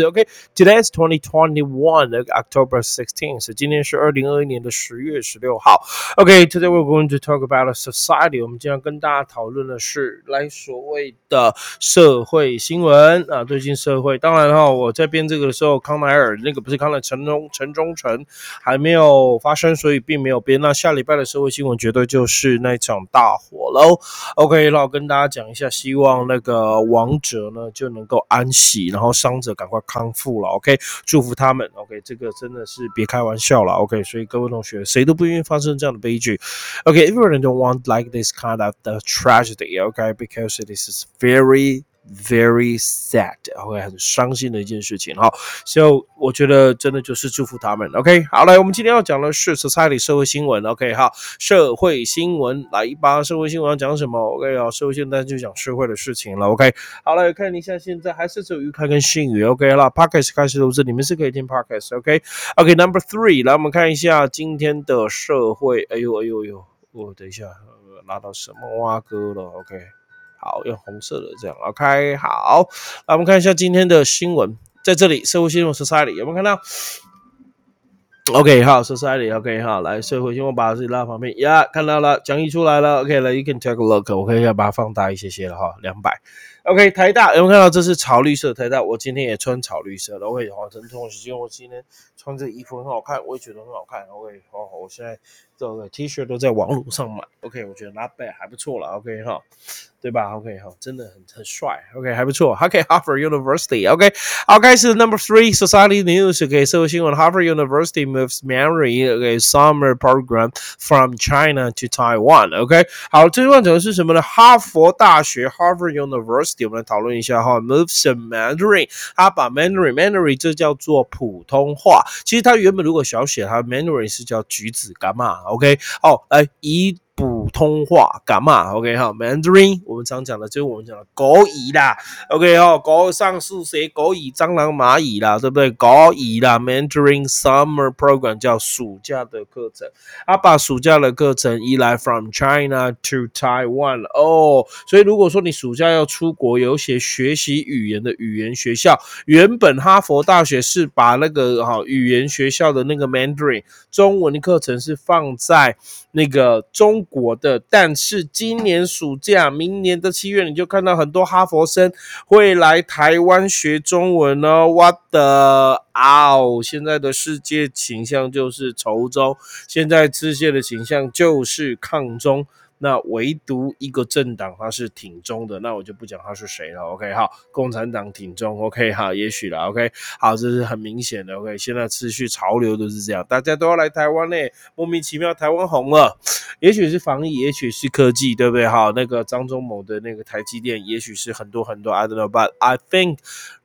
Okay, today is 2021, October 16th. 今天是二零二一年的十月十六号。OK，Today we're going to talk about a society. 我们今天跟大家讨论的是来所谓的社会新闻啊，最近社会。当然哈，我在编这个的时候，康奈尔那个不是康奈城中城中城还没有发生，所以并没有编。那下礼拜的社会新闻绝对就是那场大火喽。OK，那我跟大家讲一下，希望那个亡者呢就能够安息，然后伤者赶快。康复了，OK，祝福他们，OK，这个真的是别开玩笑了，OK，所以各位同学，谁都不愿意发生这样的悲剧，OK，everyone don't want like this kind of the tragedy，OK，because it is very Very sad，会很伤心的一件事情哈。So，我觉得真的就是祝福他们。OK，好来，我们今天要讲的是 society 社会新闻。OK，哈，社会新闻来吧社会新闻要讲什么？OK，好，社会新闻就讲社会的事情了。OK，好来看一下现在还是只有愉快跟幸运。OK，了 p o c k e t 开始录制，你们是可以听 p o c k e t OK，OK，Number three，来我们看一下今天的社会。哎呦哎呦哎呦，我等一下拉到什么蛙哥了？OK。好，用红色的这样，OK，好，来我们看一下今天的新闻，在这里，社会新闻 Society 有没有看到？OK，好，Society，OK，好，来社会新闻，把自己拉到旁边，呀，看到了，讲义出来了，OK，来，You can take a look，我可以要把它放大一些些了哈，两百，OK，台大有没有看到？这是草绿色台大，我今天也穿草绿色的，OK，好，陈同学，因为我今天穿这衣服很好看，我也觉得很好看，OK，好，我现在这个 T 恤都在网络上买，OK，我觉得拉贝还不错了，OK，哈。对吧？OK，好，真的很很帅。OK，还不错。OK，Harvard University。OK，好，开始 Number Three Society News。OK，社会新闻。Harvard University moves memory OK summer program from China to Taiwan。OK，好，这句话讲的是什么呢？哈佛大学 Harvard University，我们来讨论一下哈。Moves Mandarin，它把 Mandarin Mandarin 这叫做普通话。其实它原本如果小写，它 Mandarin 是叫橘子干嘛？OK，哦，来一。普通话干嘛？OK 哈，Mandarin，我们常讲的就是我们讲的狗蚁啦，OK 哈，狗上树谁狗蚁、蟑螂、蚂蚁啦，对不对？狗蚁啦，Mandarin Summer Program 叫暑假的课程，他把暑假的课程移来 from China to Taiwan 哦，所以如果说你暑假要出国，有些学习语言的语言学校，原本哈佛大学是把那个哈语言学校的那个 Mandarin 中文的课程是放在那个中。国的，但是今年暑假，明年的七月，你就看到很多哈佛生会来台湾学中文哦。What the！现在的世界形象就是仇中，现在世界的形象就是抗中。那唯独一个政党它是挺中的，那我就不讲他是谁了。OK，好，共产党挺中。OK，好，也许了。OK，好，这是很明显的。OK，现在持续潮流都是这样，大家都要来台湾呢，莫名其妙台湾红了，也许是防疫，也许是科技，对不对？好，那个张忠谋的那个台积电，也许是很多很多。I don't know，but I think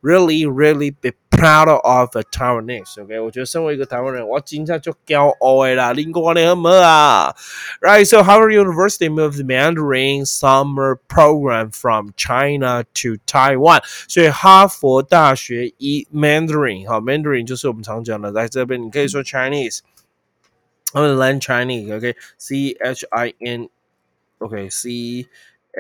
really, really big. Proud of a Taiwanese，OK？我觉得身为一个台湾人，我今天就骄傲的啦。林国联什么啊？Right？So Harvard University moved Mandarin summer program from China to Taiwan。所以哈佛大学以 Mandarin，好，Mandarin 就是我们常讲的，在这边你可以说 Chinese，我们 learn Chinese，OK？C H I N，OK？C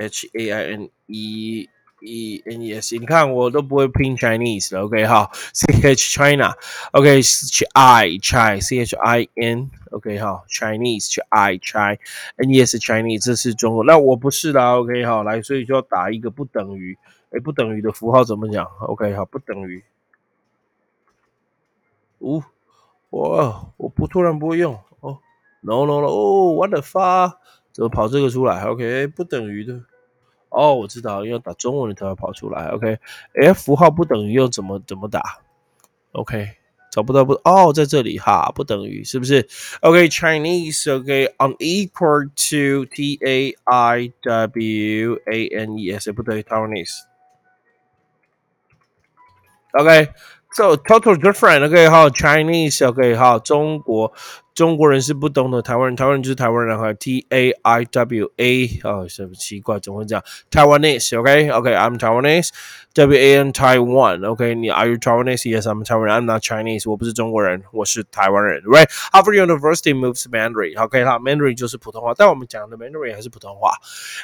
H A I N E。 E N E S，你看我都不会拼 Chinese 了，OK 哈，C H China，OK Ch I c h i C H I N，OK 哈，Chinese Ch I China，N E S Chinese 这是中国，那我不是啦，OK 哈，来，所以就要打一个不等于，哎，不等于的符号怎么讲？OK 好，不等于，呜，我我不突然不会用哦，No No No，哦，What the fuck，怎么跑这个出来？OK 不等于的。哦，我知道，要打中文的才会跑出来。OK，F 符号不等于又怎么怎么打？OK，找不到不哦，在这里哈，不等于是不是？OK，Chinese OK，unequal to T A I W A N E S 不等于 Taiwanese。OK，so total different OK 哈，Chinese OK 哈，中国。中国人是不懂的，台湾人，台湾人就是台湾人哈，T A I W A 哦，什么奇怪，怎么会这样，Taiwanese，OK，OK，I'm Taiwanese，W A N Taiwan，OK，你 Are you Taiwanese？Yes，I'm Taiwan，I'm not Chinese，我不是中国人，我是台湾人，Right？Harvard University moves Mandarin，OK，哈，Mandarin 就是普通话，但我们讲的 Mandarin 还是普通话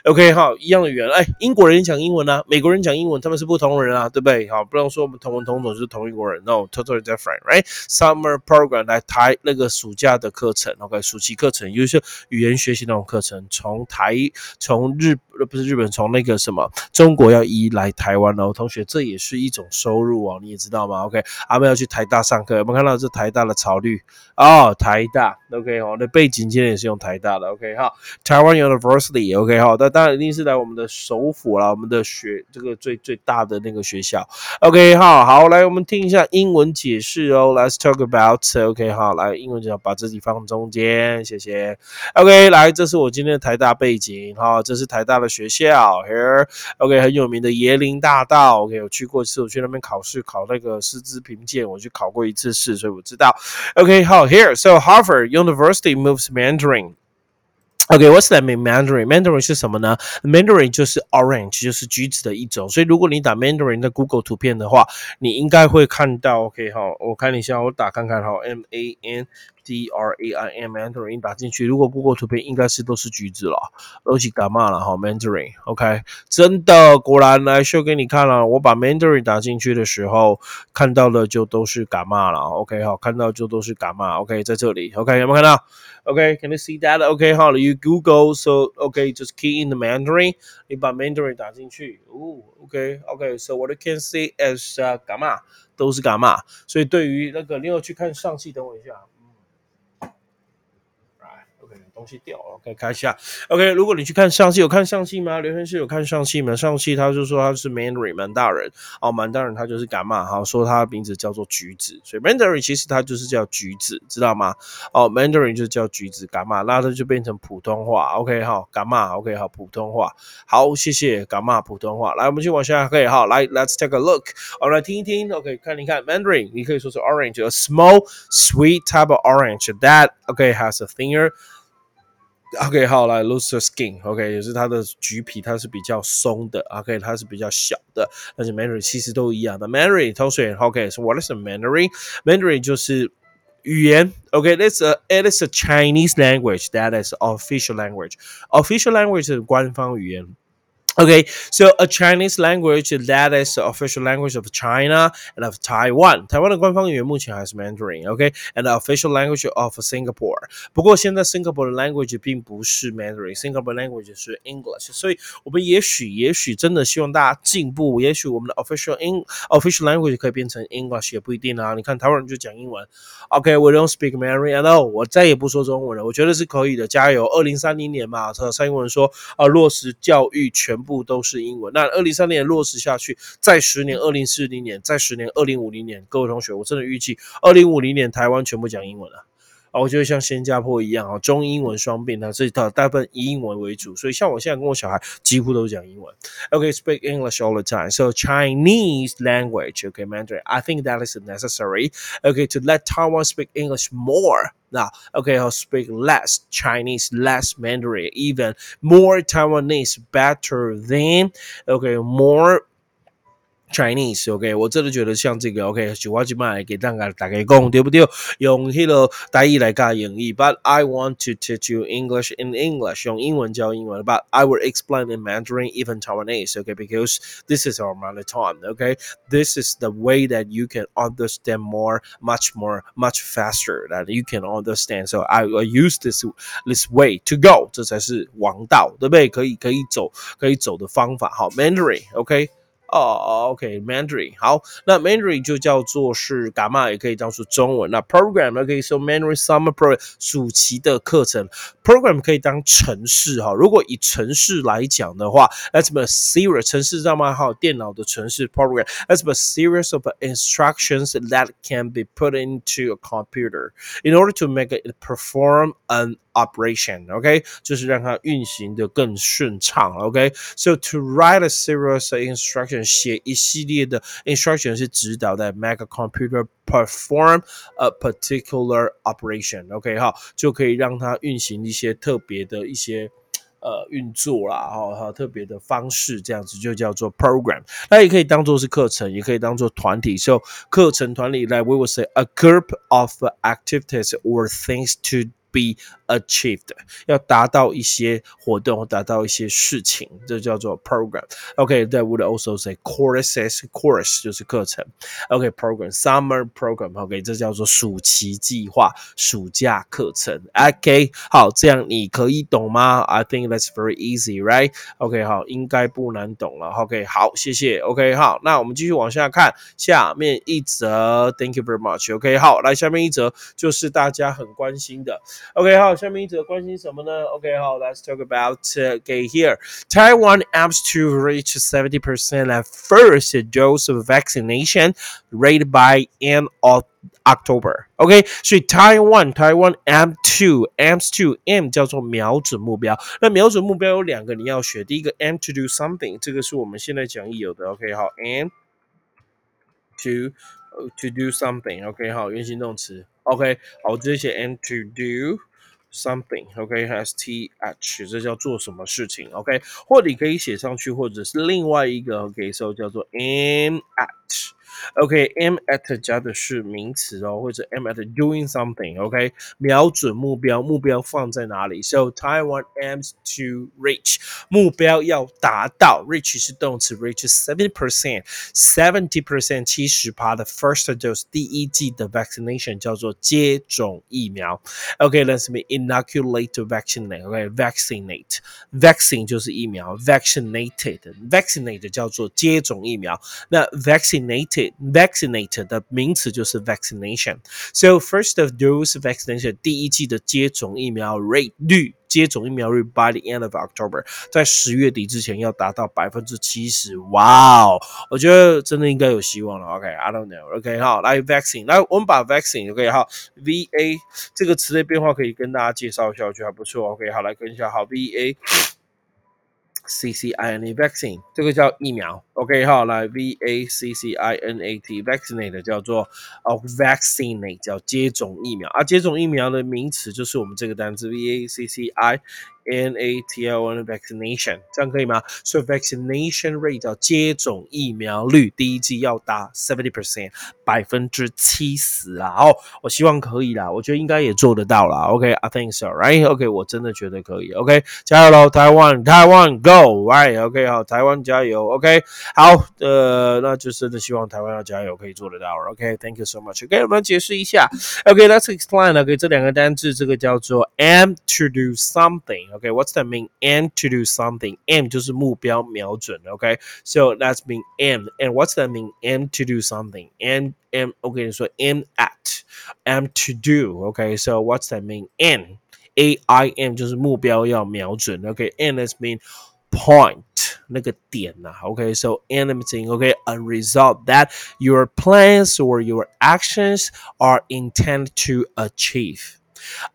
，OK，哈，一样的语言，哎，英国人讲英文啊，美国人讲英文，他们是不同人啊，对不对？好，不能说我们同文同种就是同一国人，No，totally different，Right？Summer program 来台那个暑假。的课程，OK，暑期课程，尤其是语言学习那种课程，从台从日不是日本，从那个什么中国要移来台湾哦，同学，这也是一种收入哦，你也知道吗？OK，阿妹要去台大上课，有没有看到这台大的草绿哦？台大，OK，哦，那背景今天也是用台大的，OK，哈，台湾 University，OK，哈，那当然一定是来我们的首府啦，我们的学这个最最大的那个学校，OK，哈，好，来我们听一下英文解释哦，Let's talk about，OK，好，来英文讲把这己放中间，谢谢，OK，来，这是我今天的台大背景，哈，这是台大的。学校 here，OK，很有名的椰林大道，OK，我去过一次，我去那边考试，考那个师资评鉴，我去考过一次试，所以我知道。OK，好，here，so Harvard University moves Mandarin。OK，what's that mean Mandarin？Mandarin 是什么呢？Mandarin 就是 orange，就是橘子的一种。所以如果你打 Mandarin 的 Google 图片的话，你应该会看到。OK，好，我看一下，我打看看，哈，M A N。D R A I N Mandarin 打进去，如果 Google 图片应该是都是橘子了，都是干嘛了哈？Mandarin，OK，真的，果然来秀给你看了。我把 Mandarin 打进去的时候，看到的就都是干嘛了？OK，好，看到就都是干嘛？OK，在这里，OK，有没有看到？OK，Can you see that？OK，好了，You Google，so OK，just key in the Mandarin，你把 Mandarin 打进去，哦，OK，OK，so what you can see is 干嘛？都是干嘛？所以对于那个你有去看上戏，等我一下。东西掉了，OK，看一下，OK，如果你去看上戏，有看上戏吗？刘先生有看上戏吗？上戏他就说他是 Mandarin 满大人，哦，满大人他就是干嘛？哈，说他的名字叫做橘子，所以 Mandarin 其实他就是叫橘子，知道吗？哦，Mandarin 就叫橘子，干嘛？那它就变成普通话，OK，好，干嘛？OK，好，普通话，好，谢谢，干嘛？普通话，来，我们去往下，OK，好，来，Let's take a look，好，来听一听，OK，看一看 Mandarin，你可以说是 orange，a small sweet type of orange that OK has a thinner OK，好，来 looser skin，OK，也是它的橘皮，它是比较松的，OK，它是比较小的，而且 Mandarin 其实都一样的。Mandarin 同学，OK，so what is a Mandarin？Mandarin 就是语言，OK，it's a it is a Chinese language that is official language，official language 是官方语言。 Okay, so a Chinese language that is the official language of China and of Taiwan. 台湾的官方语言目前还是 Mandarin. Okay, and the official language of Singapore. 不过现在 Singapore 的 language 并不是 Mandarin，Singapore language 是 English。所以我们也许也许真的希望大家进步，也许我们的 official in official language 可以变成 English 也不一定啊。你看台湾人就讲英文。Okay, we don't speak Mandarin at all. 我再也不说中文了。我觉得是可以的，加油！二零三零年嘛，蔡英文说啊，落实教育全。 部都是英文。那二零三年落实下去，再十年，二零四零年，再十年，二零五零年，各位同学，我真的预计二零五零年台湾全部讲英文了！我觉得像新加坡一样啊，中英文双并，那这套大部分以英文为主，所以像我现在跟我小孩几乎都讲英文。OK，speak English all the time. So Chinese language, OK, Mandarin. I think that is necessary. OK, to let Taiwan speak English more. Now, okay, I'll speak less Chinese, less Mandarin, even more Taiwanese, better than okay, more Chinese，OK，我真的觉得像这个，OK，就我今麦给大家大家讲对不对？用迄个台语来教英语，But I want to teach you English in English，用英文教英文，But I will explain in Mandarin, even Taiwanese，OK，because this is our mother tongue，OK，this is the way that you can understand more, much more, much faster that you can understand. So I will use this this way to go，这才是王道，对不对？可以可以走可以走的方法，好，Mandarin，OK。 哦，OK，Mandarin 好，那 Mandarin 就叫做是伽马，也可以当做中文。那 program 可以说 Mandarin Summer Program 暑期的课程，program 可以当城市哈。如果以城市来讲的话，That's a series 城市知道吗？哈，电脑的城市 program。That's a series of instructions that can be put into a computer in order to make it perform an operation，OK，就是让它运行的更顺畅，OK。So to write a series of instructions instruction 写一系列的 instruction 是指导在 make a computer perform a particular operation。OK 哈，就可以让它运行一些特别的一些。呃，运作啦，哈，哈，特别的方式，这样子就叫做 program。那也可以当做是课程，也可以当做团体。So 课程团体来，we will say a group of activities or things to be achieved，要达到一些活动或，达到一些事情，这叫做 program。OK，that would also say courses，course 就是课程。OK，program，summer program。OK，这叫做暑期计划，暑假课程。OK，好，这样你可以懂吗？I think that's very easy，right？OK，好，应该不难懂了。OK，好，谢谢。OK，好，那我们继续往下看下面一则。Thank you very much。OK，好，来下面一则就是大家很关心的。OK，好，下面一则关心什么呢？OK，好，Let's talk about okay here. Taiwan aims to reach 70% at first dose of vaccination rate by end of October. OK，所以 Taiwan Taiwan M two M two M 叫做瞄准目标。那瞄准目标有两个你要学，第一个 M to do something，这个是我们现在讲义有的。OK，好，M to to do something。OK，好，原形动词。 OK，好，我直接写 and to do something，OK，has t h，这叫做什么事情？OK，或你可以写上去，或者是另外一个 OK，so 叫做 aim at。OK，aim at 加的是名词哦，或者 aim at doing something。OK，瞄准目标，目标放在哪里？So Taiwan aims to reach，目标要达到，reach 是动词，reach seventy percent，seventy percent 七十趴的 first dose 第一剂的 vaccination 叫做接种疫苗。OK，let's me inoculate vaccinate。OK，vaccinate，vaccine 就是疫苗，vaccinated，vaccinate 叫做接种疫苗。那 vaccinated，vaccinated 的名词就是 vaccination。So first of those vaccination 第一季的接种疫苗 rate 率，接种疫苗率 by the end of October，在十月底之前要达到百分之七十。哇哦，我觉得真的应该有希望了。OK，I don't know。OK，好，来 vaccine，来我们把 vaccine OK 好 V A 这个词的变化可以跟大家介绍一下，我觉得还不错。OK，好，来跟一下好 V A。C C I N A vaccine 这个叫疫苗，OK 好，来 V A C C I N A T vaccinate 叫做哦 vaccinate 叫接种疫苗啊，接种疫苗的名词就是我们这个单词 V A C C I。N A T L N vaccination，这样可以吗？所以 vaccination rate 叫接种疫苗率，第一季要达 seventy percent，百分之七十啊！哦，我希望可以啦，我觉得应该也做得到啦。OK，I think so，right？OK，我真的觉得可以。OK，加油喽，台湾，台湾，Go！Right？OK，好，台湾加油。OK，好，呃，那就真的希望台湾要加油，可以做得到。OK，Thank you so much。OK，我们解释一下。OK，Let's explain。OK，这两个单字，这个叫做 am to do something。Okay, what's that mean? Aim to do something. Aim 就是目标瞄准。Okay, so that's mean aim. And what's that mean? Aim to do something. Aim aim. Okay, so aim at. Aim to do. Okay, so what's that mean? Aim. A I M 就是目标要瞄准。Okay, aim is mean point 那个点呐、啊。Okay, so anything. Okay, a result that your plans or your actions are intended to achieve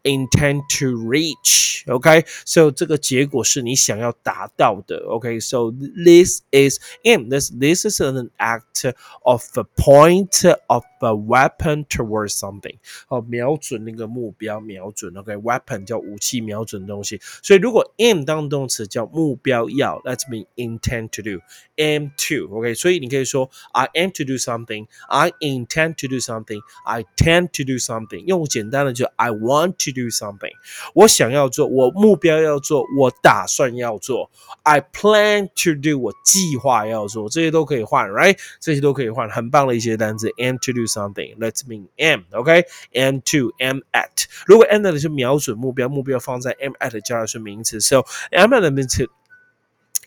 intend to reach. Okay, so 这个结果是你想要达到的。Okay, so this is in this this is an act of a point of a weapon towards something. 哦，瞄准那个目标，瞄准。OK，weapon、okay? 叫武器，瞄准东西。所以如果 aim 当动词叫目标要，Let's mean intend to do. Aim to. OK，所以你可以说 I aim to do something. I intend to do something. I tend to do something. 用简单的就 I want want to do something，我想要做，我目标要做，我打算要做。I plan to do，我计划要做，这些都可以换，right？这些都可以换，很棒的一些单词。And to do something，let's mean am，OK？And to am at，如果 am 的是瞄准目标，目标放在 am at 加的是名词，so am at 的名词。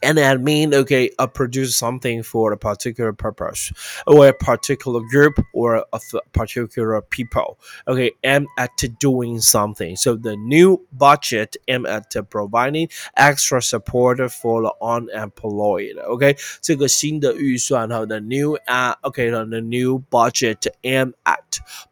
and that mean okay uh, produce something for a particular purpose or a particular group or a particular people okay am at doing something so the new budget am at providing extra support for the unemployed okay 这个新的预算哈 the new uh, okay the new budget am at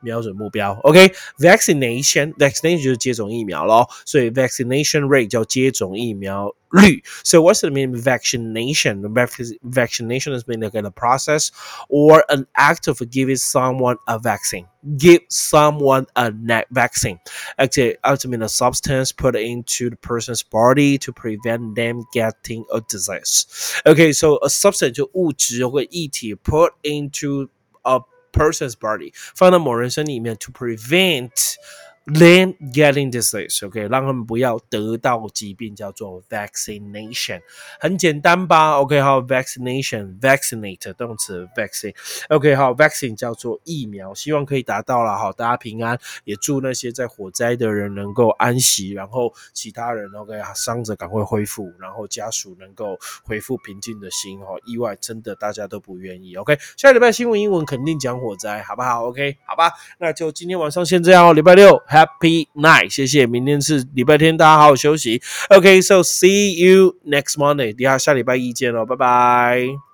瞄准目标。OK，vaccination，vaccination 就是接种疫苗咯，所以 vaccination rate 叫接种疫苗率。So what's the meaning of vaccination? Vaccination is mean like a process or an act of giving someone a vaccine. Give someone a vaccine. Actually, ultimately a substance put into the person's body to prevent them getting a disease. Okay, so a substance 就物质或液体 put into a person's body，放到某人身体里面 to prevent them getting disease，OK，、让他们不要得到疾病，叫做 vaccination，很简单吧？OK，好，vaccination，vaccinate 动词 vaccine，OK，好，vaccine 叫做疫苗，希望可以达到了，好，大家平安，也祝那些在火灾的人能够安息，然后其他人 OK，伤者赶快恢复，然后家属能够恢复平静的心，哦，意外真的大家都不愿意，OK，下礼拜新闻英文肯定讲火灾，好不好？OK，好吧，那就今天晚上先这样哦，礼拜六。Happy night，谢谢。明天是礼拜天，大家好好休息。OK，so see you next Monday，等下下礼拜一见喽，拜拜。